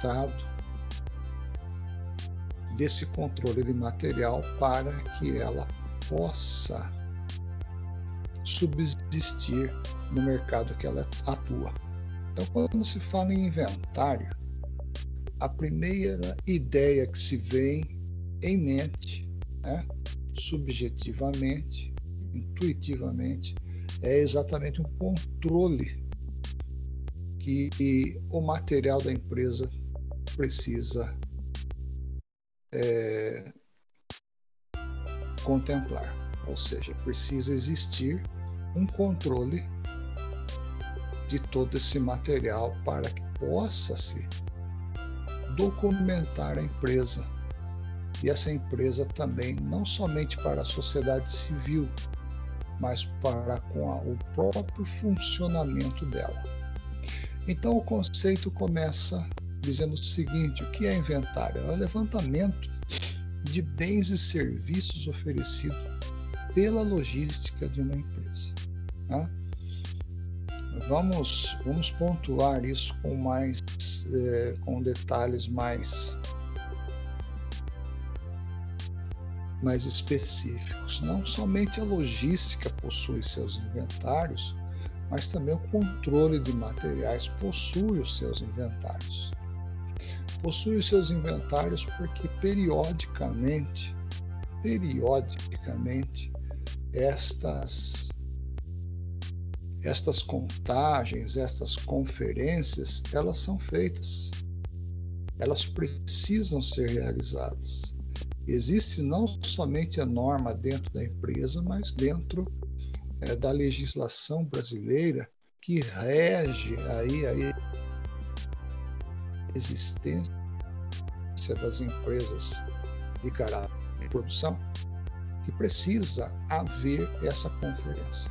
resultado desse controle de material para que ela possa subsistir no mercado que ela atua. Então, quando se fala em inventário, a primeira ideia que se vem em mente, né, subjetivamente, intuitivamente, é exatamente um controle que o material da empresa precisa é, contemplar. Ou seja, precisa existir um controle de todo esse material para que possa se documentar a empresa. E essa empresa também, não somente para a sociedade civil, mas para com a, o próprio funcionamento dela. Então o conceito começa dizendo o seguinte: o que é inventário? É o levantamento de bens e serviços oferecidos pela logística de uma empresa. Né? Vamos, vamos pontuar isso com mais é, com detalhes mais mais específicos. Não somente a logística possui seus inventários, mas também o controle de materiais possui os seus inventários. Possui os seus inventários porque periodicamente, periodicamente, estas estas contagens, estas conferências, elas são feitas. Elas precisam ser realizadas. Existe não somente a norma dentro da empresa, mas dentro é, da legislação brasileira que rege aí existência das empresas de caráter de produção, que precisa haver essa conferência.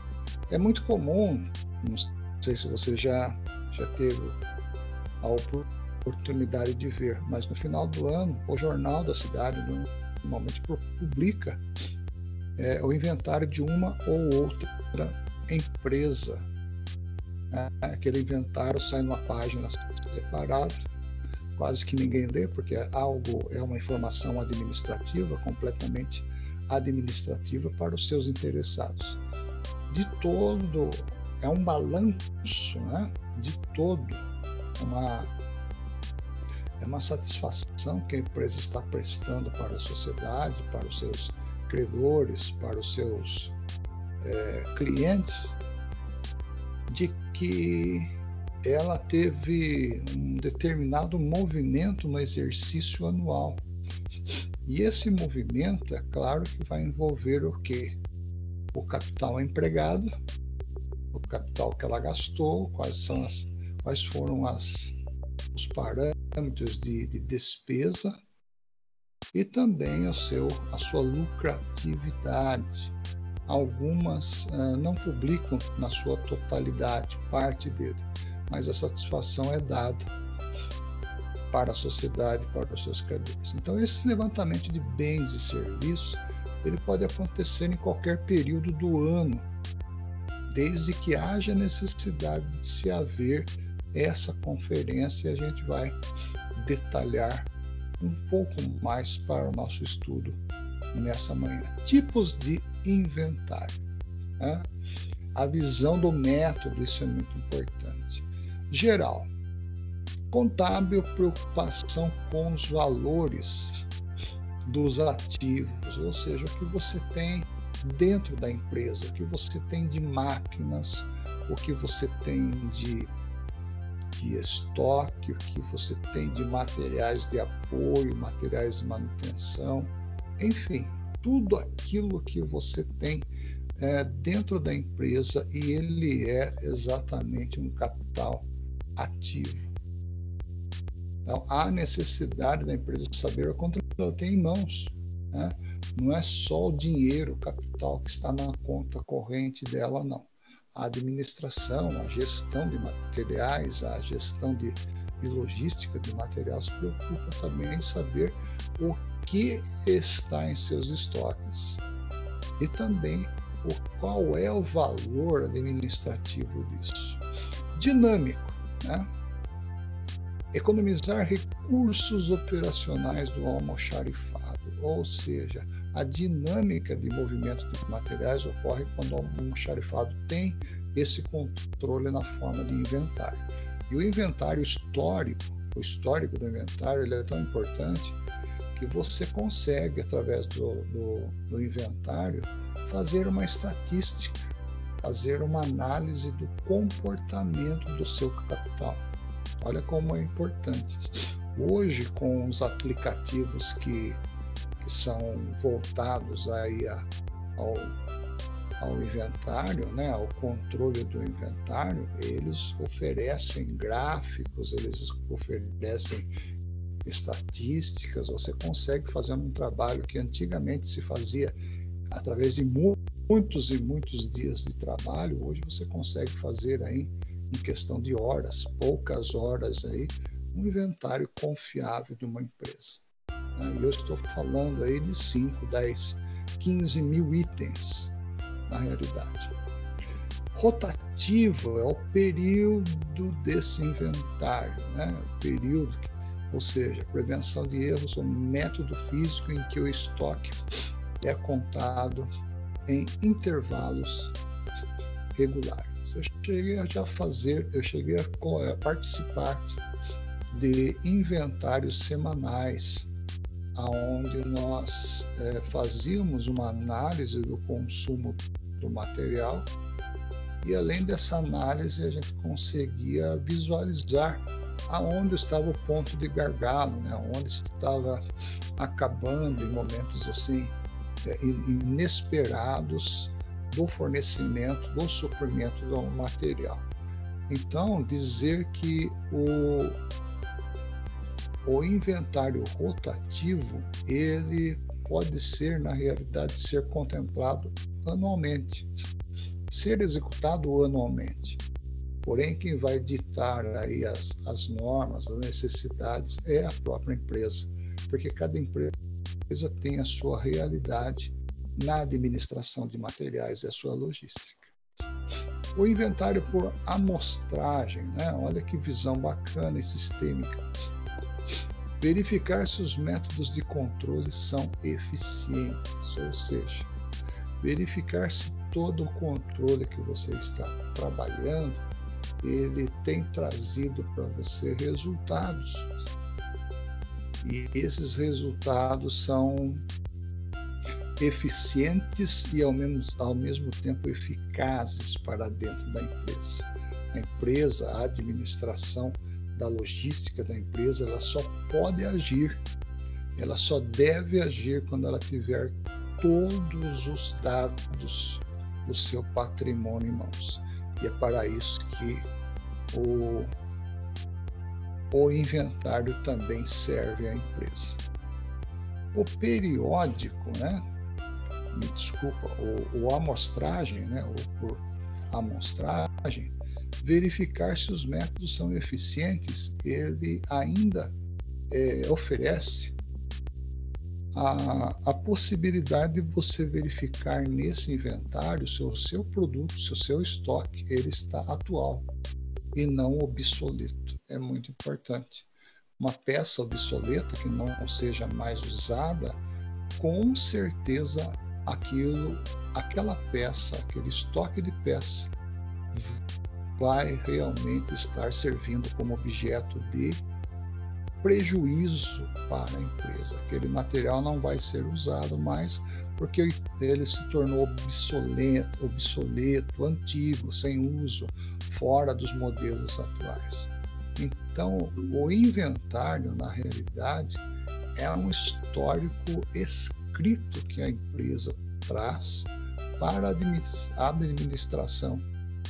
É muito comum, não sei se você já, já teve a oportunidade de ver, mas no final do ano, o Jornal da Cidade normalmente publica é, o inventário de uma ou outra empresa. É, aquele inventário sai numa página separada, quase que ninguém lê, porque é algo é uma informação administrativa, completamente administrativa para os seus interessados. De todo, é um balanço né? de todo, uma, é uma satisfação que a empresa está prestando para a sociedade, para os seus credores, para os seus é, clientes, de que ela teve um determinado movimento no exercício anual. E esse movimento, é claro que vai envolver o quê? O capital empregado, o capital que ela gastou, quais são as, quais foram as, os parâmetros de, de despesa e também o seu, a sua lucratividade. Algumas uh, não publicam na sua totalidade, parte dele, mas a satisfação é dada para a sociedade, para os seus credores. Então, esse levantamento de bens e serviços ele pode acontecer em qualquer período do ano, desde que haja necessidade de se haver essa conferência, a gente vai detalhar um pouco mais para o nosso estudo nessa manhã. Tipos de inventário. Né? A visão do método, isso é muito importante. Geral, contábil, preocupação com os valores dos ativos, ou seja, o que você tem dentro da empresa, o que você tem de máquinas, o que você tem de de estoque, o que você tem de materiais de apoio, materiais de manutenção, enfim, tudo aquilo que você tem é, dentro da empresa e ele é exatamente um capital ativo. Então, há necessidade da empresa saber quanto ela tem em mãos. Né? Não é só o dinheiro, o capital que está na conta corrente dela, não a administração, a gestão de materiais, a gestão de, de logística de material se preocupa também em saber o que está em seus estoques e também o qual é o valor administrativo disso. Dinâmico, né? economizar recursos operacionais do almoxarifado, ou seja, a dinâmica de movimento de materiais ocorre quando o almoxarifado tem esse controle na forma de inventário. E o inventário histórico, o histórico do inventário, ele é tão importante que você consegue, através do, do, do inventário, fazer uma estatística, fazer uma análise do comportamento do seu capital. Olha como é importante. Hoje, com os aplicativos que, que são voltados aí a, ao, ao inventário, né, ao controle do inventário, eles oferecem gráficos, eles oferecem estatísticas, você consegue fazer um trabalho que antigamente se fazia através de muitos e muitos dias de trabalho, hoje você consegue fazer aí em questão de horas, poucas horas aí, um inventário confiável de uma empresa. Né? E eu estou falando aí de 5, 10, 15 mil itens na realidade. Rotativo é o período desse inventário, né? o período, ou seja, prevenção de erros, o método físico em que o estoque é contado em intervalos regulares. Eu cheguei a fazer, eu cheguei a participar de inventários semanais, aonde nós é, fazíamos uma análise do consumo do material e além dessa análise a gente conseguia visualizar aonde estava o ponto de gargalo, né? onde estava acabando em momentos assim inesperados do fornecimento, do suprimento do material. Então, dizer que o, o inventário rotativo, ele pode ser, na realidade, ser contemplado anualmente, ser executado anualmente. Porém, quem vai ditar aí as, as normas, as necessidades é a própria empresa, porque cada empresa tem a sua realidade na administração de materiais e a sua logística. O inventário por amostragem, né? olha que visão bacana e sistêmica. Verificar se os métodos de controle são eficientes, ou seja, verificar se todo o controle que você está trabalhando ele tem trazido para você resultados e esses resultados são eficientes e ao mesmo, ao mesmo tempo eficazes para dentro da empresa. A empresa, a administração da logística da empresa, ela só pode agir, ela só deve agir quando ela tiver todos os dados do seu patrimônio em mãos. E é para isso que o, o inventário também serve à empresa. O periódico, né? Me desculpa, o, o amostragem, né? O por amostragem, verificar se os métodos são eficientes, ele ainda é, oferece a, a, possibilidade de você verificar nesse inventário se o seu produto, se o seu estoque, ele está atual e não obsoleto. É muito importante. Uma peça obsoleta que não seja mais usada, com certeza aquilo, aquela peça, aquele estoque de peça vai realmente estar servindo como objeto de prejuízo para a empresa. Aquele material não vai ser usado mais porque ele se tornou obsoleto, obsoleto, antigo, sem uso, fora dos modelos atuais. Então, o inventário, na realidade, é um histórico escrito que a empresa traz para a administração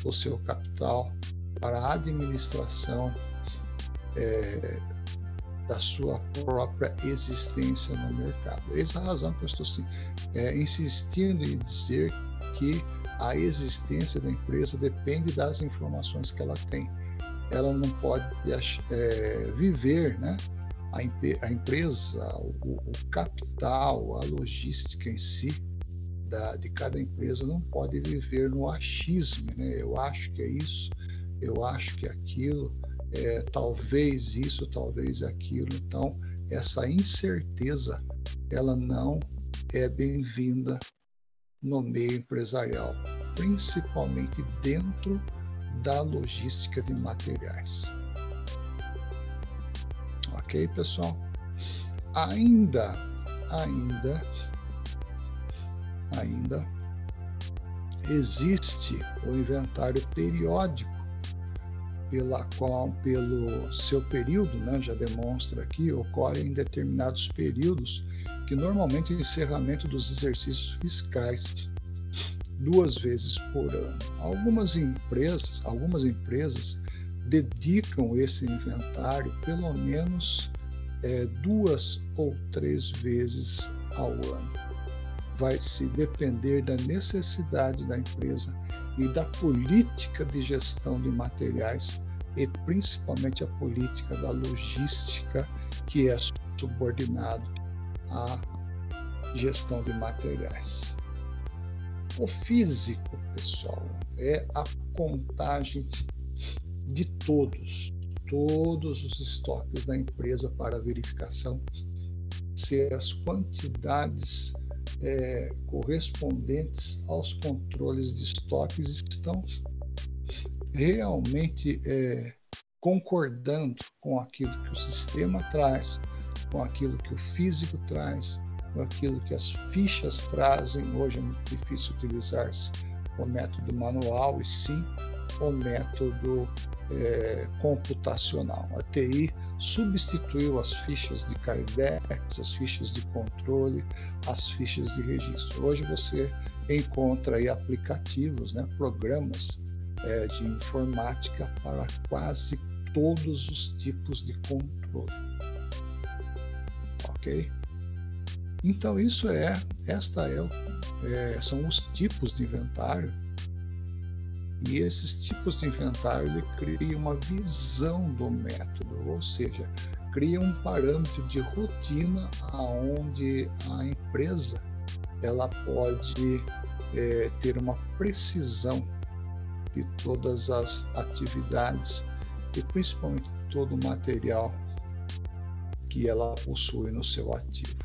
do seu capital, para a administração é, da sua própria existência no mercado. Essa é a razão que eu estou é, insistindo em dizer que a existência da empresa depende das informações que ela tem. Ela não pode é, viver, né? A, a empresa, o, o, capital, a logística em si da, de cada empresa não pode viver no achismo, né? Eu acho que é isso, eu acho que é aquilo é, talvez isso, talvez aquilo. Então, essa incerteza, ela não é bem-vinda no meio empresarial, principalmente dentro da logística de materiais. Ok, pessoal? Ainda, ainda, ainda existe o inventário periódico pela qual, pelo seu período, né, já demonstra aqui, ocorre em determinados períodos, que normalmente é o encerramento dos exercícios fiscais duas vezes por ano. Algumas empresas, algumas empresas dedicam esse inventário pelo menos é, duas ou três vezes ao ano. Vai se depender da necessidade da empresa e da política de gestão de materiais e principalmente a política da logística que é subordinado à gestão de materiais. O físico, pessoal, é a contagem de todos, todos os estoques da empresa para verificação se as quantidades é, correspondentes aos controles de estoques estão realmente é, concordando com aquilo que o sistema traz, com aquilo que o físico traz, aquilo que as fichas trazem. Hoje é muito difícil utilizar-se o método manual e sim o método é, computacional. A TI substituiu as fichas de Cardex, as fichas de controle, as fichas de registro. Hoje você encontra aí aplicativos, né, programas é, de informática para quase todos os tipos de controle. Ok? Então isso é, esta é, é são os tipos de inventário e esses tipos de inventário ele cria uma visão do método, ou seja, cria um parâmetro de rotina aonde a empresa ela pode é, ter uma precisão de todas as atividades e principalmente todo o material que ela possui no seu ativo.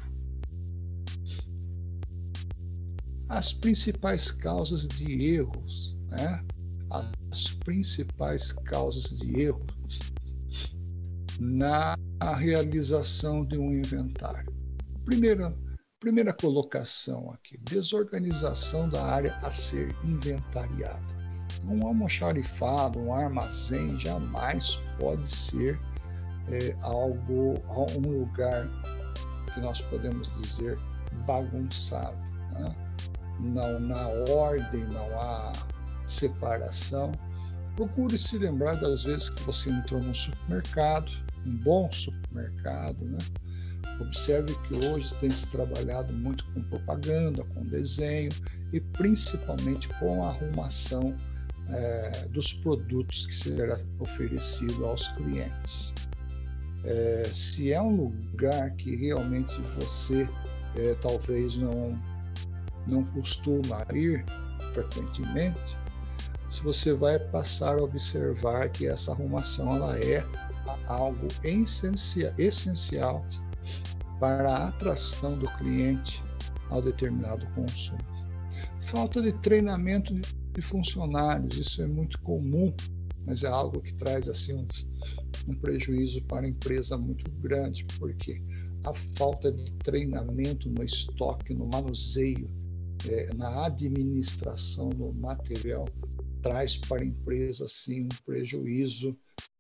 As principais causas de erros, né? as principais causas de erro na realização de um inventário. Primeira, primeira colocação aqui: desorganização da área a ser inventariada. Um almoxarifado, um armazém jamais pode ser é, algo, um lugar que nós podemos dizer bagunçado. Né? Não na ordem, não há separação. Procure se lembrar das vezes que você entrou num supermercado, um bom supermercado, né? Observe que hoje tem se trabalhado muito com propaganda, com desenho e principalmente com a arrumação é, dos produtos que será oferecido aos clientes. É, se é um lugar que realmente você é, talvez não, não costuma ir frequentemente, se você vai passar a observar que essa arrumação ela é algo essencial para a atração do cliente ao determinado consumo. Falta de treinamento de funcionários, isso é muito comum, mas é algo que traz assim um, um prejuízo para a empresa muito grande, porque a falta de treinamento no estoque, no manuseio, é, na administração do material traz para a empresa sim um prejuízo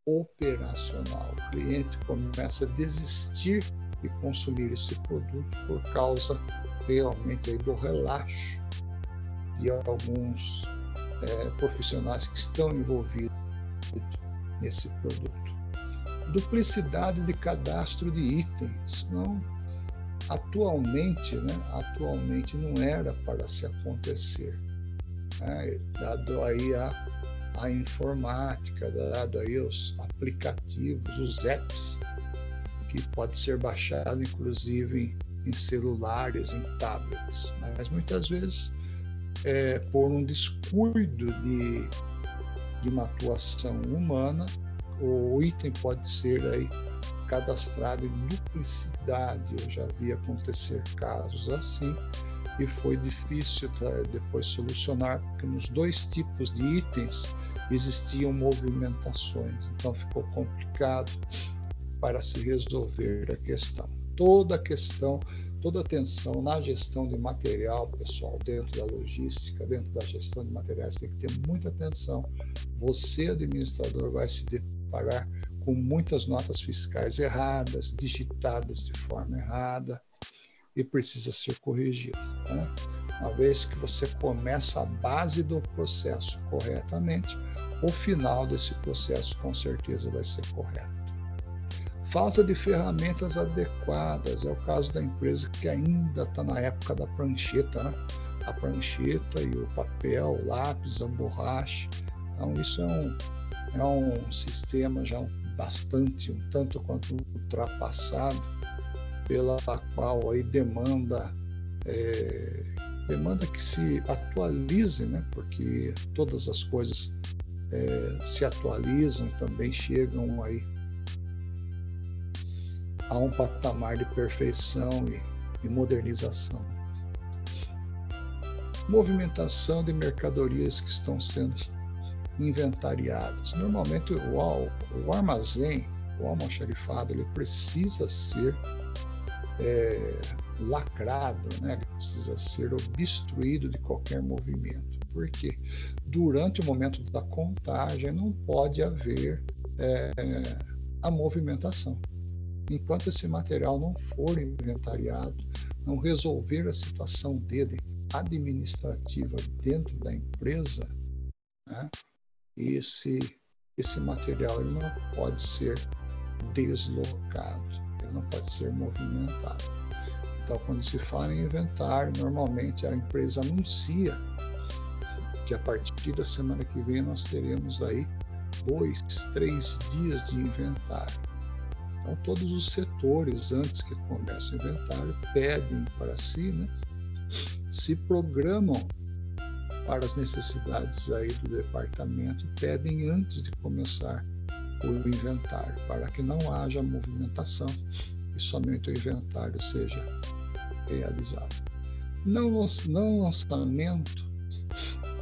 operacional. O cliente começa a desistir de consumir esse produto por causa realmente do relaxo de alguns é, profissionais que estão envolvidos nesse produto. Duplicidade de cadastro de itens. Não, atualmente, né, atualmente não era para se acontecer né? dado aí a, a informática, dado aí os aplicativos, os apps, que pode ser baixado inclusive em, em celulares, em tablets, mas muitas vezes é, por um descuido de, de uma atuação humana o item pode ser aí cadastrado em duplicidade. Eu já vi acontecer casos assim e foi difícil tá, depois solucionar, porque nos dois tipos de itens existiam movimentações, então ficou complicado para se resolver a questão. Toda a questão, toda a atenção na gestão de material, pessoal, dentro da logística, dentro da gestão de materiais, tem que ter muita atenção. Você, administrador, vai se deparar com muitas notas fiscais erradas, digitadas de forma errada e precisa ser corrigido. Né? Uma vez que você começa a base do processo corretamente, o final desse processo com certeza vai ser correto. Falta de ferramentas adequadas é o caso da empresa que ainda está na época da prancheta, né? a prancheta e o papel, o lápis, a borracha. Então, isso é um, é um sistema já bastante, um tanto quanto ultrapassado, pela qual aí demanda é, demanda que se atualize, né? porque todas as coisas é, se atualizam e também chegam aí a um patamar de perfeição e, e modernização. Movimentação de mercadorias que estão sendo inventariadas. Normalmente o, o armazém, o almoxarifado, ele precisa ser é, lacrado, né? ele precisa ser obstruído de qualquer movimento. Porque durante o momento da contagem não pode haver é, a movimentação. Enquanto esse material não for inventariado, não resolver a situação dele administrativa dentro da empresa, né, esse, esse material ele não pode ser deslocado, ele não pode ser movimentado. Então, quando se fala em inventário, normalmente a empresa anuncia que a partir da semana que vem nós teremos aí dois, três dias de inventário. Então, todos os setores, antes que comece o inventário, pedem para si, né, se programam para as necessidades aí do departamento e pedem antes de começar o inventário, para que não haja movimentação e somente o inventário seja realizado. Não, não lançamento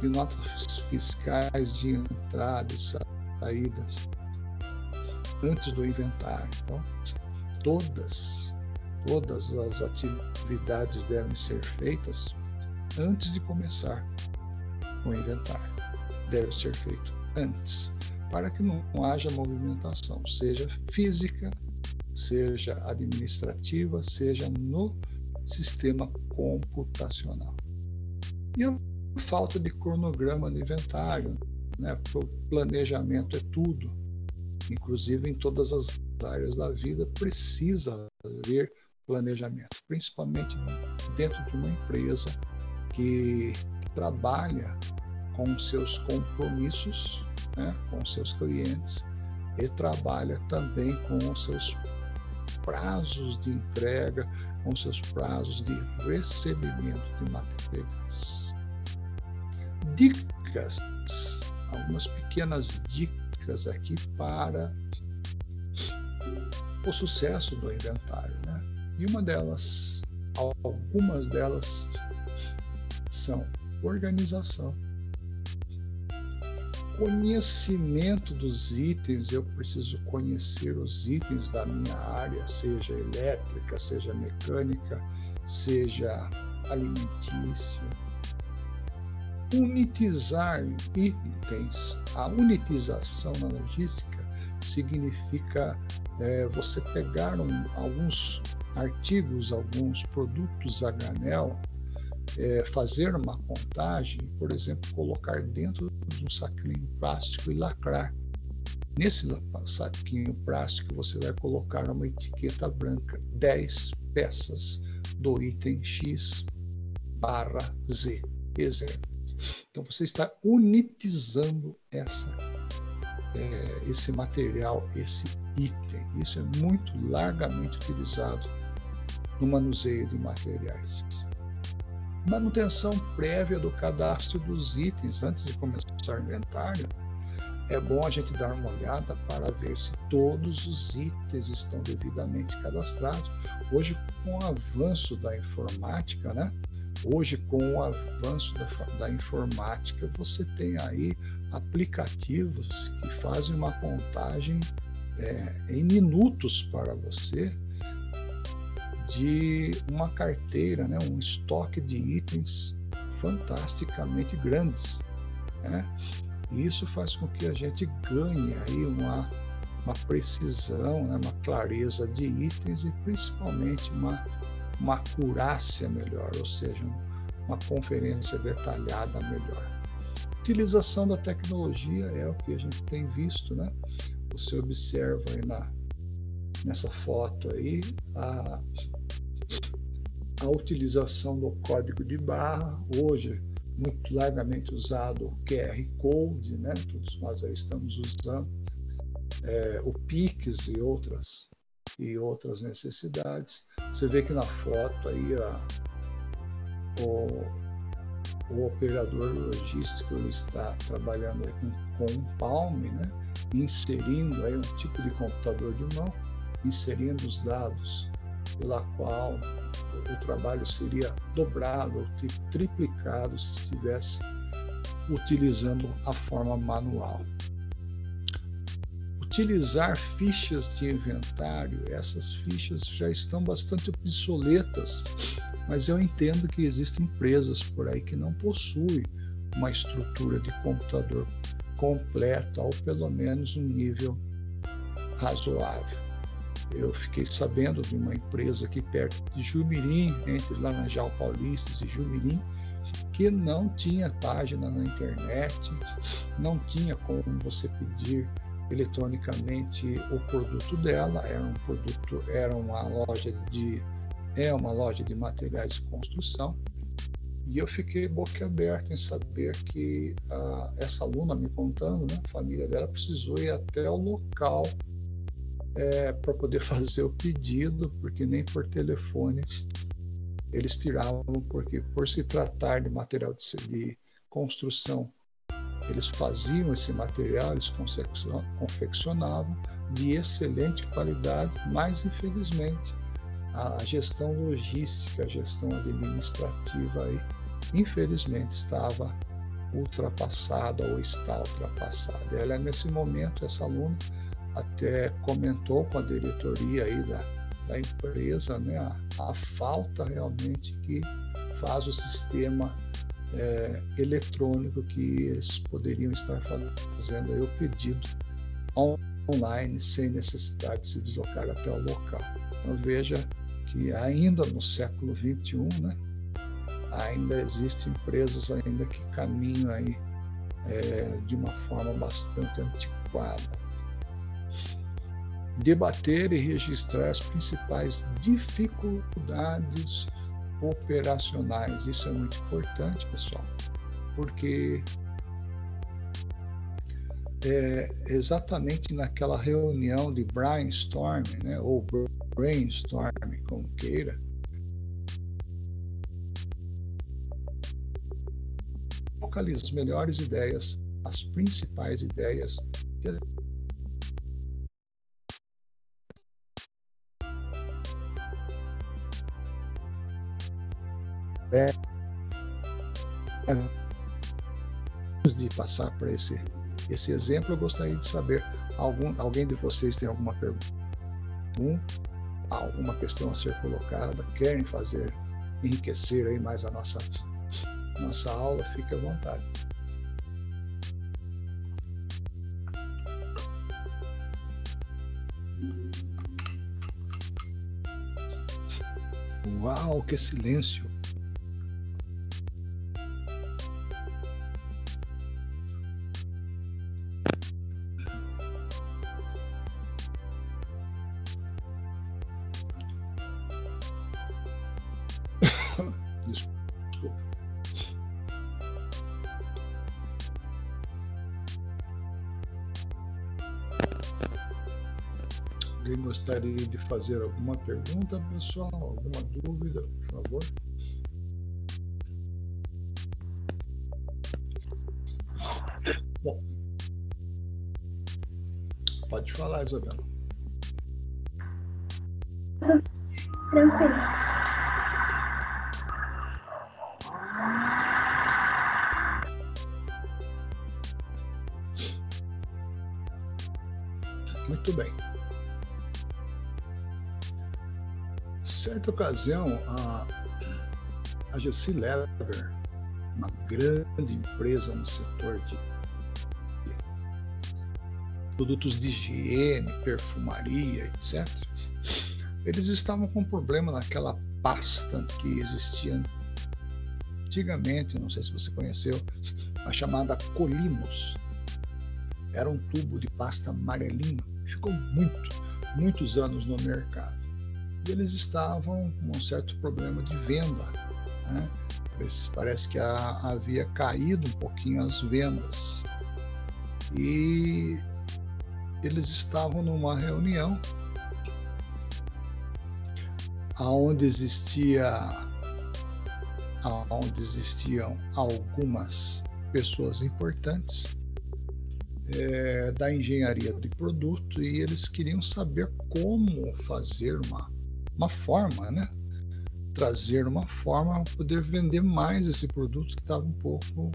de notas fiscais de entrada e saída antes do inventário. Então, todas, todas as atividades devem ser feitas antes de começar o inventário. Deve ser feito antes, para que não haja movimentação, seja física, seja administrativa, seja no sistema computacional. E a falta de cronograma no inventário, né? O planejamento é tudo, inclusive em todas as áreas da vida precisa haver planejamento, principalmente dentro de uma empresa que trabalha com seus compromissos, né, com seus clientes e trabalha também com os seus prazos de entrega, com seus prazos de recebimento de materiais. Dicas, algumas pequenas dicas aqui para o sucesso do inventário. Né? E uma delas, algumas delas são organização, conhecimento dos itens, eu preciso conhecer os itens da minha área, seja elétrica, seja mecânica, seja alimentícia. Unitizar itens. A unitização na logística significa é, você pegar um, alguns artigos, alguns produtos a granel é, fazer uma contagem, por exemplo, colocar dentro de um saquinho plástico e lacrar. Nesse saquinho plástico você vai colocar uma etiqueta branca, 10 peças do item X barra Z, exemplo. Então você está unitizando essa, é, esse material, esse item. Isso é muito largamente utilizado no manuseio de materiais. Manutenção prévia do cadastro dos itens antes de começar o inventário é bom a gente dar uma olhada para ver se todos os itens estão devidamente cadastrados. Hoje, com o avanço da informática, né? Hoje, com o avanço da, da informática, você tem aí aplicativos que fazem uma contagem é, em minutos para você de uma carteira, né, um estoque de itens fantasticamente grandes. Né? E isso faz com que a gente ganhe aí uma, uma precisão, né, uma clareza de itens e principalmente uma, uma acurácia melhor, ou seja, uma conferência detalhada melhor. Utilização da tecnologia é o que a gente tem visto, né? Você observa aí na, nessa foto aí a, a utilização do código de barra, hoje muito largamente usado o QR Code, né? todos nós aí estamos usando, é, o PIX e outras, e outras necessidades. Você vê que na foto aí a, o, o operador logístico está trabalhando com, com um Palm, né? inserindo aí um tipo de computador de mão, inserindo os dados pela qual o trabalho seria dobrado ou triplicado se estivesse utilizando a forma manual. Utilizar fichas de inventário, essas fichas já estão bastante obsoletas, mas eu entendo que existem empresas por aí que não possuem uma estrutura de computador completa ou pelo menos um nível razoável. Eu fiquei sabendo de uma empresa aqui perto de Jumirim, entre Laranjal Paulista e Jumirim, que não tinha página na internet, não tinha como você pedir eletronicamente o produto dela, era um produto, era uma loja de é uma loja de materiais de construção. E eu fiquei boquiaberto em saber que ah, essa aluna me contando, né, a família dela precisou ir até o local é, para poder fazer o pedido, porque nem por telefone eles tiravam, porque por se tratar de material de, de construção, eles faziam esse material, eles confeccionavam de excelente qualidade, mas infelizmente a gestão logística, a gestão administrativa aí, infelizmente estava ultrapassada ou está ultrapassada. Ela nesse momento essa aluna até comentou com a diretoria aí da, da empresa né, a, a falta realmente que faz o sistema é, eletrônico que eles poderiam estar fazendo aí o pedido online sem necessidade de se deslocar até o local. Então veja que ainda no século 21, né, ainda existem empresas ainda que caminham aí é, de uma forma bastante antiquada debater e registrar as principais dificuldades operacionais. Isso é muito importante, pessoal, porque é exatamente naquela reunião de brainstorm, né, ou brainstorm, como queira, localiza as melhores ideias, as principais ideias que antes de passar para esse, esse exemplo, eu gostaria de saber, algum, alguém de vocês tem alguma pergunta? Um, alguma questão a ser colocada? Querem fazer, enriquecer aí mais a nossa, nossa aula? Fique à vontade. Uau, que silêncio! Fazer alguma pergunta, pessoal? Alguma dúvida, por favor? Bom, Pode falar, Isabela. Tranquilo. Muito bem. Certa ocasião, a, a Lever, uma grande empresa no setor de produtos de higiene, perfumaria, etc. Eles estavam com um problema naquela pasta que existia antigamente, não sei se você conheceu, a chamada Colinos. Era um tubo de pasta amarelinho, ficou muito, muitos anos no mercado. E eles estavam com um certo problema de venda. Né? Parece que havia caído um pouquinho as vendas. E eles estavam numa reunião aonde existia aonde existiam algumas pessoas importantes é, da engenharia de produto e eles queriam saber como fazer uma, uma forma, né? Trazer uma forma para poder vender mais esse produto que estava um pouco.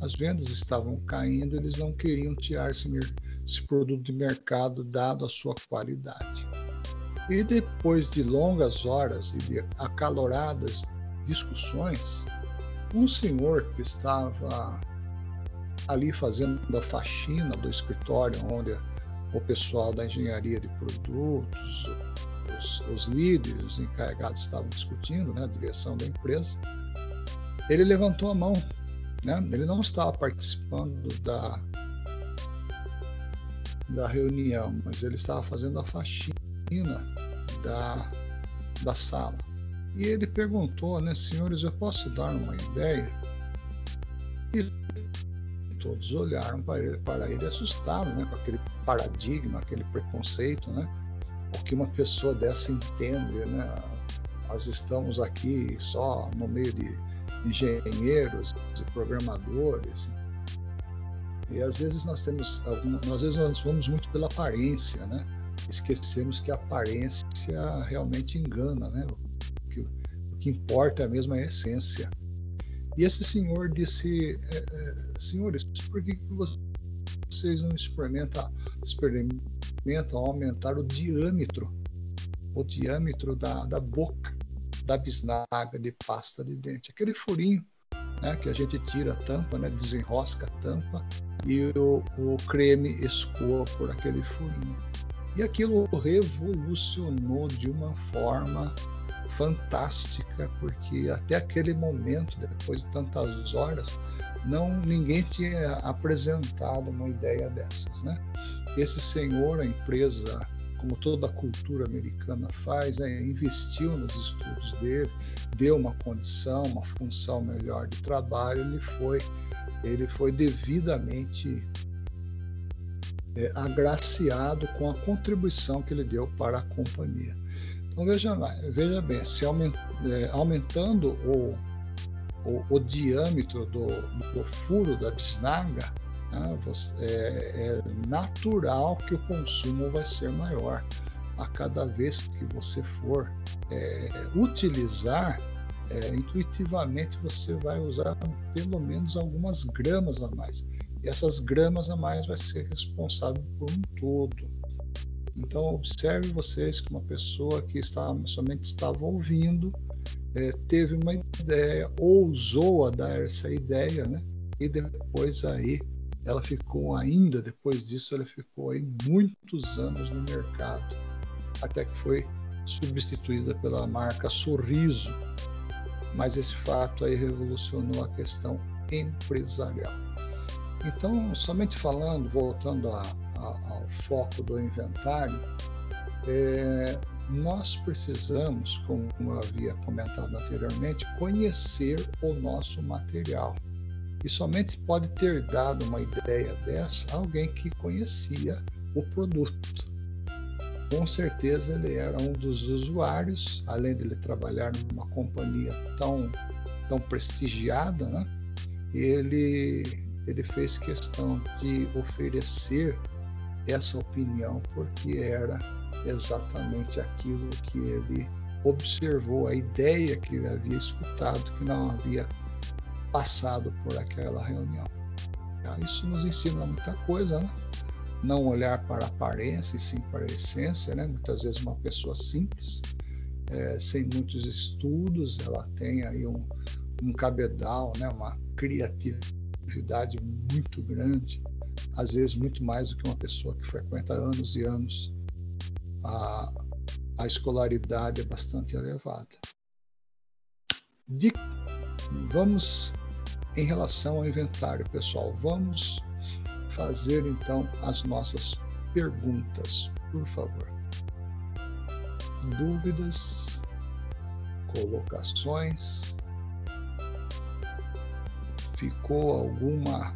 As vendas estavam caindo, eles não queriam tirar esse, esse produto de mercado dado a sua qualidade. E depois de longas horas e de acaloradas discussões, um senhor que estava ali fazendo a faxina do escritório onde o pessoal da engenharia de produtos, os, os líderes, os encarregados estavam discutindo, né, a direção da empresa, ele levantou a mão. Né? Ele não estava participando da, da reunião, mas ele estava fazendo a faxina da, da sala. E ele perguntou, né, senhores, eu posso dar uma ideia? E todos olharam para ele, para ele assustados, né, com aquele paradigma, aquele preconceito, né? O que uma pessoa dessa entende, né? Nós estamos aqui só no meio de engenheiros e programadores. E às vezes nós temos, às vezes nós vamos muito pela aparência, né? Esquecemos que a aparência realmente engana, né? O que, o que importa mesmo é a essência. E esse senhor disse, é, é, senhores, por que vocês não experimentam, aumentar o diâmetro, o diâmetro da, da boca da bisnaga de pasta de dente, aquele furinho né, que a gente tira a tampa, né, desenrosca a tampa e o, o creme escoa por aquele furinho. E aquilo revolucionou de uma forma fantástica, porque até aquele momento, depois de tantas horas, não ninguém tinha apresentado uma ideia dessas, né? Esse senhor, a empresa, como toda a cultura americana faz, né, investiu nos estudos dele, deu uma condição, uma função melhor de trabalho, ele foi, ele foi devidamente é, agraciado com a contribuição que ele deu para a companhia. Então veja, veja bem, se aument, é, aumentando o, o, o diâmetro do, do, furo da bisnaga, né, você, é, é natural que o consumo vai ser maior. A cada vez que você for é, utilizar, é, intuitivamente você vai usar pelo menos algumas gramas a mais. E essas gramas a mais vai ser responsável por um todo. Então observe vocês que uma pessoa que está, somente estava ouvindo é, teve uma ideia, ousou a dar essa ideia, né? E depois aí ela ficou ainda, depois disso ela ficou aí muitos anos no mercado, até que foi substituída pela marca Sorriso. Mas esse fato aí revolucionou a questão empresarial. Então, somente falando, voltando a, ao foco do inventário, é, nós precisamos, como eu havia comentado anteriormente, conhecer o nosso material. E somente pode ter dado uma ideia dessa alguém que conhecia o produto. Com certeza ele era um dos usuários, além de ele trabalhar numa companhia tão, tão prestigiada, né? ele ele fez questão de oferecer essa opinião porque era exatamente aquilo que ele observou, a ideia que ele havia escutado, que não havia passado por aquela reunião. Tá? Isso nos ensina muita coisa, né? Não olhar para a aparência e sim para a essência, né? Muitas vezes uma pessoa simples, é, sem muitos estudos, ela tem aí um, um cabedal, né? Uma criatividade muito grande, às vezes muito mais do que uma pessoa que frequenta anos e anos a, a escolaridade é bastante elevada. De, vamos, em relação ao inventário, pessoal, vamos fazer então as nossas perguntas, por favor. Dúvidas, colocações? Ficou alguma